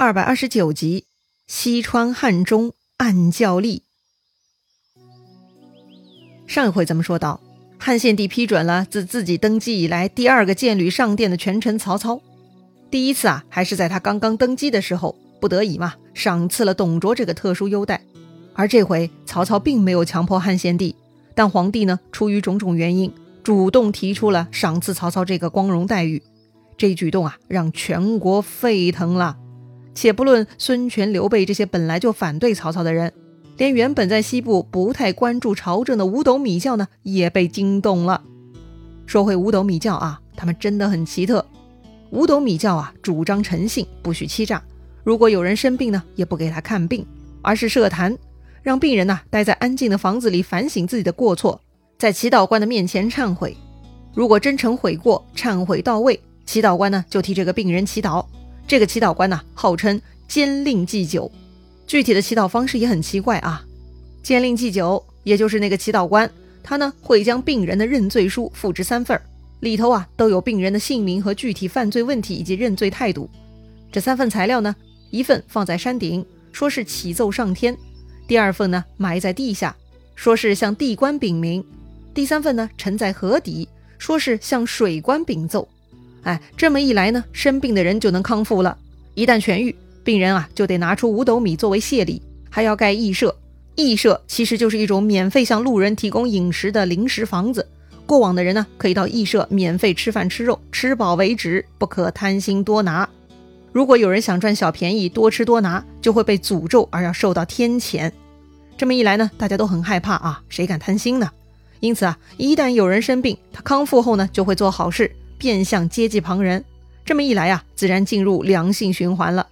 二百二十九集，西川汉中暗教吏。上一回咱们说到，汉献帝批准了自自己登基以来第二个建旅上殿的权臣曹操。第一次啊，还是在他刚刚登基的时候，不得已嘛，赏赐了董卓这个特殊优待。而这回曹操并没有强迫汉献帝，但皇帝呢，出于种种原因，主动提出了赏赐曹操这个光荣待遇。这举动啊，让全国沸腾了。且不论孙权、刘备这些本来就反对曹操的人，连原本在西部不太关注朝政的五斗米教呢，也被惊动了。说回五斗米教啊，他们真的很奇特。五斗米教啊，主张诚信，不许欺诈。如果有人生病呢，也不给他看病，而是设坛，让病人呢待在安静的房子里反省自己的过错，在祈祷官的面前忏悔。如果真诚悔过，忏悔到位，祈祷官呢就替这个病人祈祷。这个祈祷官呢，号称监令祭酒，具体的祈祷方式也很奇怪啊。监令祭酒，也就是那个祈祷官，他呢会将病人的认罪书复制三份儿，里头啊都有病人的姓名和具体犯罪问题以及认罪态度。这三份材料呢，一份放在山顶，说是启奏上天；第二份呢埋在地下，说是向地官禀明；第三份呢沉在河底，说是向水官禀奏。哎，这么一来呢，生病的人就能康复了。一旦痊愈，病人啊就得拿出五斗米作为谢礼，还要盖义舍。义舍其实就是一种免费向路人提供饮食的临时房子。过往的人呢，可以到义舍免费吃饭吃肉，吃饱为止，不可贪心多拿。如果有人想赚小便宜，多吃多拿，就会被诅咒而要受到天谴。这么一来呢，大家都很害怕啊，谁敢贪心呢？因此啊，一旦有人生病，他康复后呢，就会做好事。变相接济旁人，这么一来呀，自然进入良性循环了。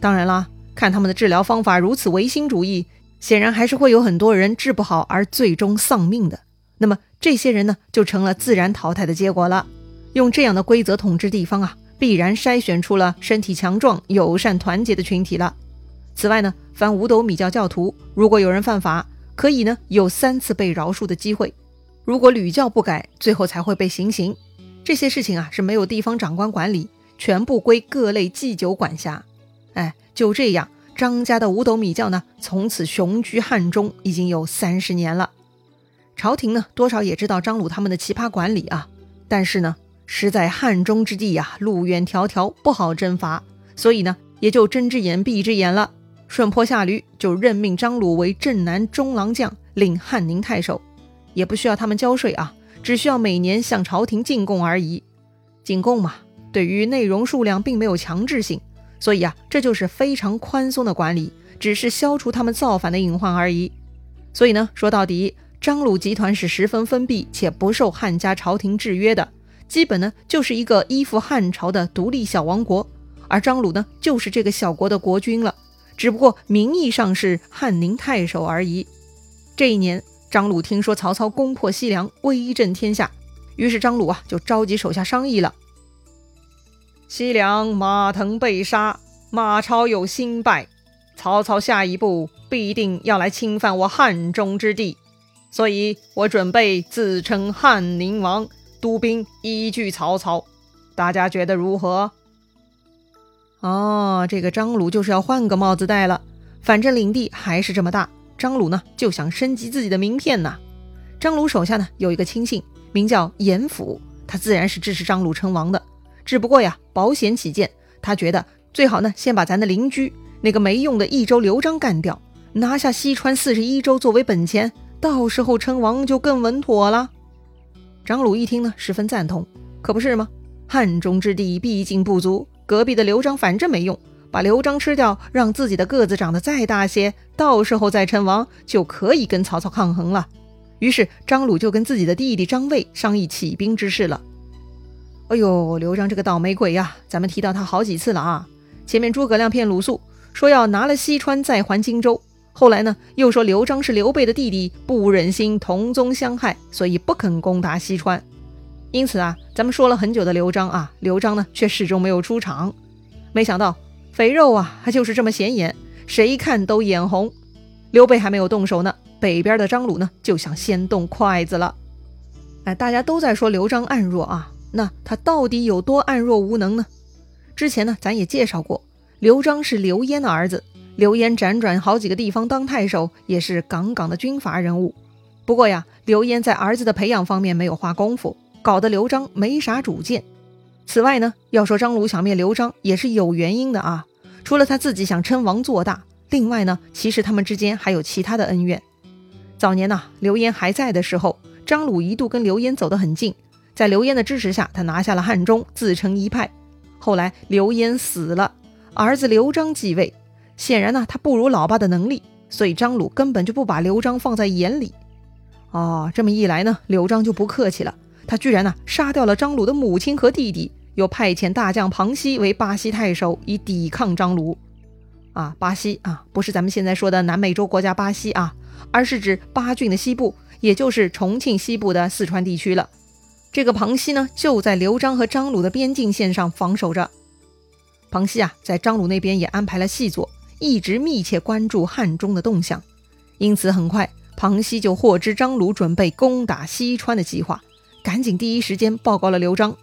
当然啦，看他们的治疗方法如此唯心主义，显然还是会有很多人治不好而最终丧命的。那么这些人呢，就成了自然淘汰的结果了。用这样的规则统治地方啊，必然筛选出了身体强壮、友善、团结的群体了。此外呢，凡五斗米教教徒，如果有人犯法，可以呢有三次被饶恕的机会；如果屡教不改，最后才会被行刑。这些事情啊是没有地方长官管理，全部归各类祭酒管辖。哎，就这样，张家的五斗米教呢，从此雄居汉中，已经有三十年了。朝廷呢，多少也知道张鲁他们的奇葩管理啊，但是呢，实在汉中之地呀，路远迢迢，不好征伐，所以呢，也就睁只眼闭只眼了，顺坡下驴，就任命张鲁为镇南中郎将，领汉宁太守，也不需要他们交税啊。只需要每年向朝廷进贡而已，进贡嘛，对于内容数量并没有强制性，所以啊，这就是非常宽松的管理，只是消除他们造反的隐患而已。所以呢，说到底，张鲁集团是十分封闭且不受汉家朝廷制约的，基本呢就是一个依附汉朝的独立小王国，而张鲁呢就是这个小国的国君了，只不过名义上是汉宁太守而已。这一年。张鲁听说曹操攻破西凉，威震天下，于是张鲁啊就召集手下商议了。西凉马腾被杀，马超又新败，曹操下一步必定要来侵犯我汉中之地，所以我准备自称汉宁王，督兵依据曹操。大家觉得如何？哦，这个张鲁就是要换个帽子戴了，反正领地还是这么大。张鲁呢就想升级自己的名片呐。张鲁手下呢有一个亲信，名叫严辅，他自然是支持张鲁称王的。只不过呀，保险起见，他觉得最好呢先把咱的邻居那个没用的益州刘璋干掉，拿下西川四十一州作为本钱，到时候称王就更稳妥了。张鲁一听呢，十分赞同。可不是吗？汉中之地毕竟不足，隔壁的刘璋反正没用。把刘璋吃掉，让自己的个子长得再大些，到时候再称王就可以跟曹操抗衡了。于是张鲁就跟自己的弟弟张卫商议起兵之事了。哎呦，刘璋这个倒霉鬼呀！咱们提到他好几次了啊。前面诸葛亮骗鲁肃说要拿了西川再还荆州，后来呢又说刘璋是刘备的弟弟，不忍心同宗相害，所以不肯攻打西川。因此啊，咱们说了很久的刘璋啊，刘璋呢却始终没有出场。没想到。肥肉啊，他就是这么显眼，谁看都眼红。刘备还没有动手呢，北边的张鲁呢就想先动筷子了。哎，大家都在说刘璋暗弱啊，那他到底有多暗弱无能呢？之前呢，咱也介绍过，刘璋是刘焉的儿子，刘焉辗转好几个地方当太守，也是杠杠的军阀人物。不过呀，刘焉在儿子的培养方面没有花功夫，搞得刘璋没啥主见。此外呢，要说张鲁想灭刘璋也是有原因的啊，除了他自己想称王做大，另外呢，其实他们之间还有其他的恩怨。早年呐，刘焉还在的时候，张鲁一度跟刘焉走得很近，在刘焉的支持下，他拿下了汉中，自成一派。后来刘焉死了。儿子刘璋继位，显然呢，他不如老爸的能力，所以张鲁根本就不把刘璋放在眼里。哦，这么一来呢，刘璋就不客气了，他居然呢杀掉了张鲁的母亲和弟弟，又派遣大将庞熙为巴西太守，以抵抗张鲁。啊，巴西啊，不是咱们现在说的南美洲国家巴西啊，而是指巴郡的西部，也就是重庆西部的四川地区了。这个庞熙呢，就在刘璋和张鲁的边境线上防守着。庞熙啊，在张鲁那边也安排了细作，一直密切关注汉中的动向。因此，很快庞熙就获知张鲁准备攻打西川的计划，赶紧第一时间报告了刘璋。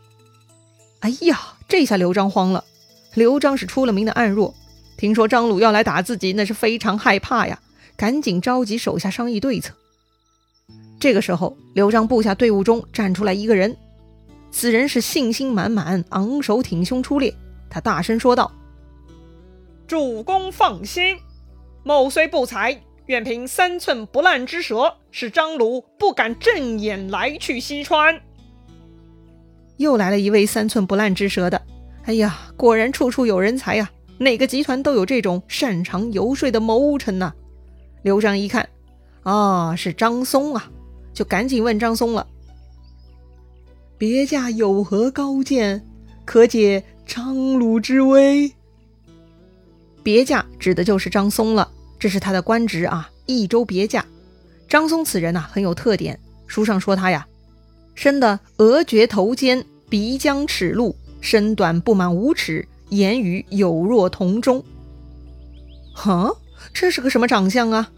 哎呀，这下刘璋慌了。刘璋是出了名的暗弱，听说张鲁要来打自己，那是非常害怕呀，赶紧召集手下商议对策。这个时候，刘璋部下队伍中站出来一个人，此人是信心满满，昂首挺胸出列。他大声说道：“主公放心，某虽不才，愿凭三寸不烂之舌，使张鲁不敢正眼来去西川。”又来了一位三寸不烂之舌的。哎呀，果然处处有人才呀！哪个集团都有这种擅长游说的谋臣呐！刘璋一看，啊，是张松啊，就赶紧问张松了：“别驾有何高见，可解？”张鲁之危，别驾指的就是张松了，这是他的官职啊，益州别驾。张松此人呐很有特点，书上说他呀，生的额绝头尖，鼻将齿露，身短不满五尺，言语有若铜钟。哈，这是个什么长相啊？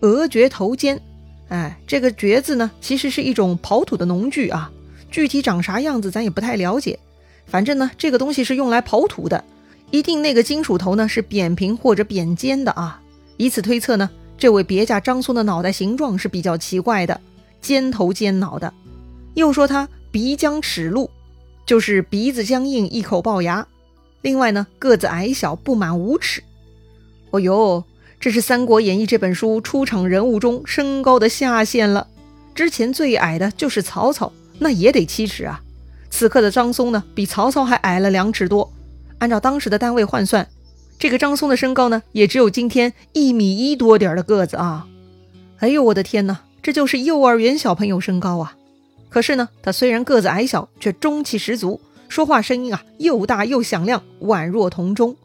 额绝头尖，哎，这个绝字呢，其实是一种刨土的农具啊，具体长啥样子咱也不太了解。反正呢，这个东西是用来刨土的，一定那个金属头呢是扁平或者扁尖的啊。以此推测呢，这位别驾张松的脑袋形状是比较奇怪的，尖头尖脑的。又说他鼻僵齿露，就是鼻子僵硬，一口龅牙。另外呢，个子矮小，不满五尺。哦呦，这是《三国演义》这本书出场人物中身高的下限了。之前最矮的就是曹操，那也得七尺啊。此刻的张松呢，比曹操还矮了两尺多。按照当时的单位换算，这个张松的身高呢，也只有今天一米一多点的个子啊！哎呦，我的天哪，这就是幼儿园小朋友身高啊！可是呢，他虽然个子矮小，却中气十足，说话声音啊又大又响亮，宛若铜钟。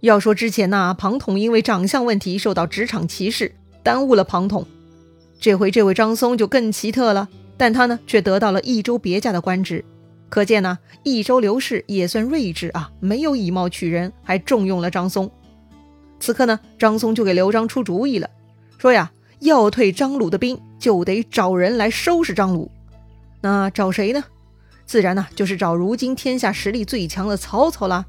要说之前呢，庞统因为长相问题受到职场歧视，耽误了庞统。这回这位张松就更奇特了，但他呢，却得到了益州别驾的官职。可见呢，益州刘氏也算睿智啊，没有以貌取人，还重用了张松。此刻呢，张松就给刘璋出主意了，说呀，要退张鲁的兵，就得找人来收拾张鲁。那找谁呢？自然呢，就是找如今天下实力最强的曹操啦。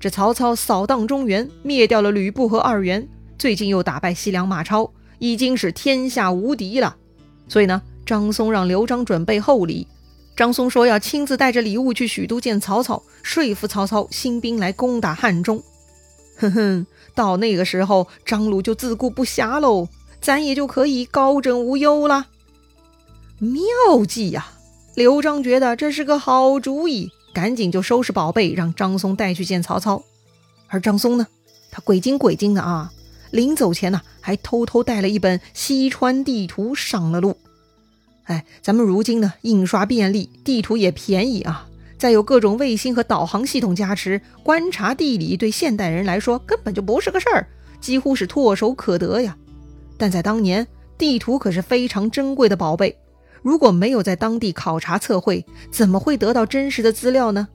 这曹操扫荡中原，灭掉了吕布和二袁，最近又打败西凉马超，已经是天下无敌了。所以呢，张松让刘璋准备厚礼。张松说要亲自带着礼物去许都见曹操，说服曹操兴兵来攻打汉中。哼哼，到那个时候，张鲁就自顾不暇喽，咱也就可以高枕无忧了。妙计呀！刘璋觉得这是个好主意，赶紧就收拾宝贝，让张松带去见曹操。而张松呢，他鬼精鬼精的啊，临走前呢，还偷偷带了一本西川地图上了路。哎，咱们如今呢，印刷便利，地图也便宜啊，再有各种卫星和导航系统加持，观察地理对现代人来说根本就不是个事儿，几乎是唾手可得呀。但在当年，地图可是非常珍贵的宝贝，如果没有在当地考察测绘，怎么会得到真实的资料呢？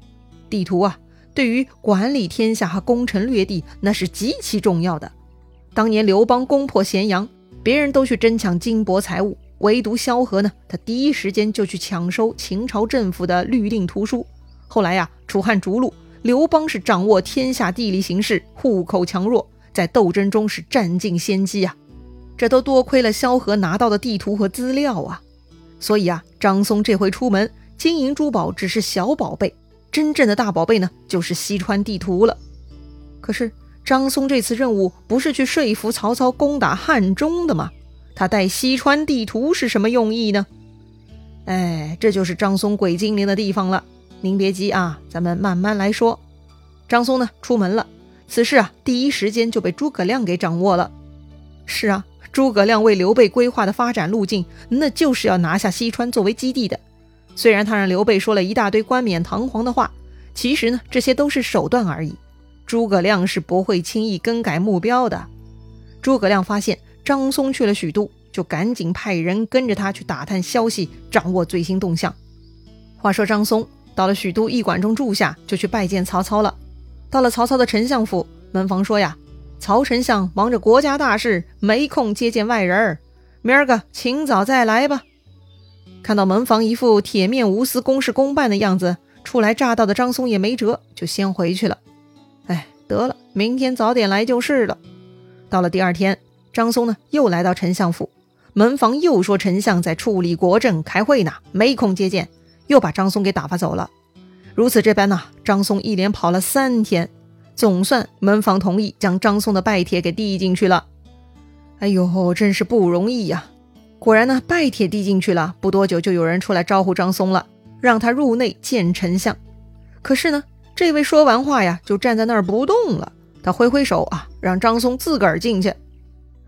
地图啊，对于管理天下和攻城略地，那是极其重要的。当年刘邦攻破咸阳，别人都去争抢金帛财物。唯独萧何呢，他第一时间就去抢收秦朝政府的律令图书。后来呀，楚汉逐鹿，刘邦是掌握天下地理形势，户口强弱，在斗争中是占尽先机啊！这都多亏了萧何拿到的地图和资料啊！所以啊，张松这回出门，金银珠宝只是小宝贝，真正的大宝贝呢，就是西川地图了。可是张松这次任务不是去说服曹操攻打汉中的吗？他带西川地图是什么用意呢？哎，这就是张松鬼精灵的地方了。您别急啊，咱们慢慢来说。张松呢，出门了。此事啊，第一时间就被诸葛亮给掌握了。是啊，诸葛亮为刘备规划的发展路径，那就是要拿下西川作为基地的。虽然他让刘备说了一大堆冠冕堂皇的话，其实呢，这些都是手段而已。诸葛亮是不会轻易更改目标的。诸葛亮发现张松去了许都，就赶紧派人跟着他去打探消息，掌握最新动向。话说张松。到了许都驿馆中住下，就去拜见曹操了。到了曹操的丞相府，门房说呀：“曹丞相忙着国家大事，没空接见外人儿，明儿个请早再来吧。”看到门房一副铁面无私、公事公办的样子，初来乍到的张松也没辙，就先回去了。哎，得了，明天早点来就是了。到了第二天，张松呢又来到丞相府，门房又说丞相在处理国政、开会呢，没空接见。又把张松给打发走了，如此这般呢，张松一连跑了三天，总算门房同意将张松的拜帖给递进去了。哎呦，真是不容易呀！果然呢，拜帖递进去了，不多久就有人出来招呼张松了，让他入内见丞相。可是呢，这位说完话呀，就站在那儿不动了。他挥挥手啊，让张松自个儿进去。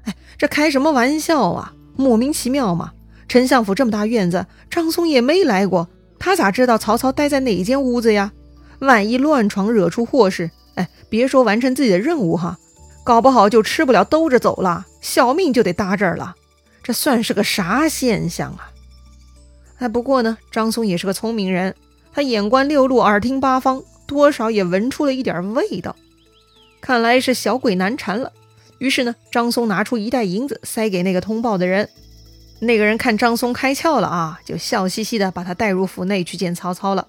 哎，这开什么玩笑啊？莫名其妙嘛！丞相府这么大院子，张松也没来过。他咋知道曹操待在哪间屋子呀？万一乱闯惹出祸事，哎，别说完成自己的任务哈，搞不好就吃不了兜着走了，小命就得搭这儿了。这算是个啥现象啊？哎，不过呢，张松也是个聪明人，他眼观六路，耳听八方，多少也闻出了一点味道。看来是小鬼难缠了。于是呢，张松拿出一袋银子塞给那个通报的人。那个人看张松开窍了啊，就笑嘻嘻的把他带入府内去见曹操了。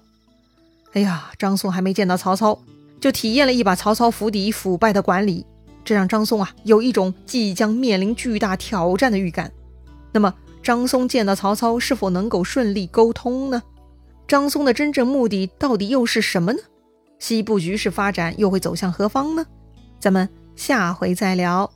哎呀，张松还没见到曹操，就体验了一把曹操府邸腐败的管理，这让张松啊有一种即将面临巨大挑战的预感。那么，张松见到曹操是否能够顺利沟通呢？张松的真正目的到底又是什么呢？西部局势发展又会走向何方呢？咱们下回再聊。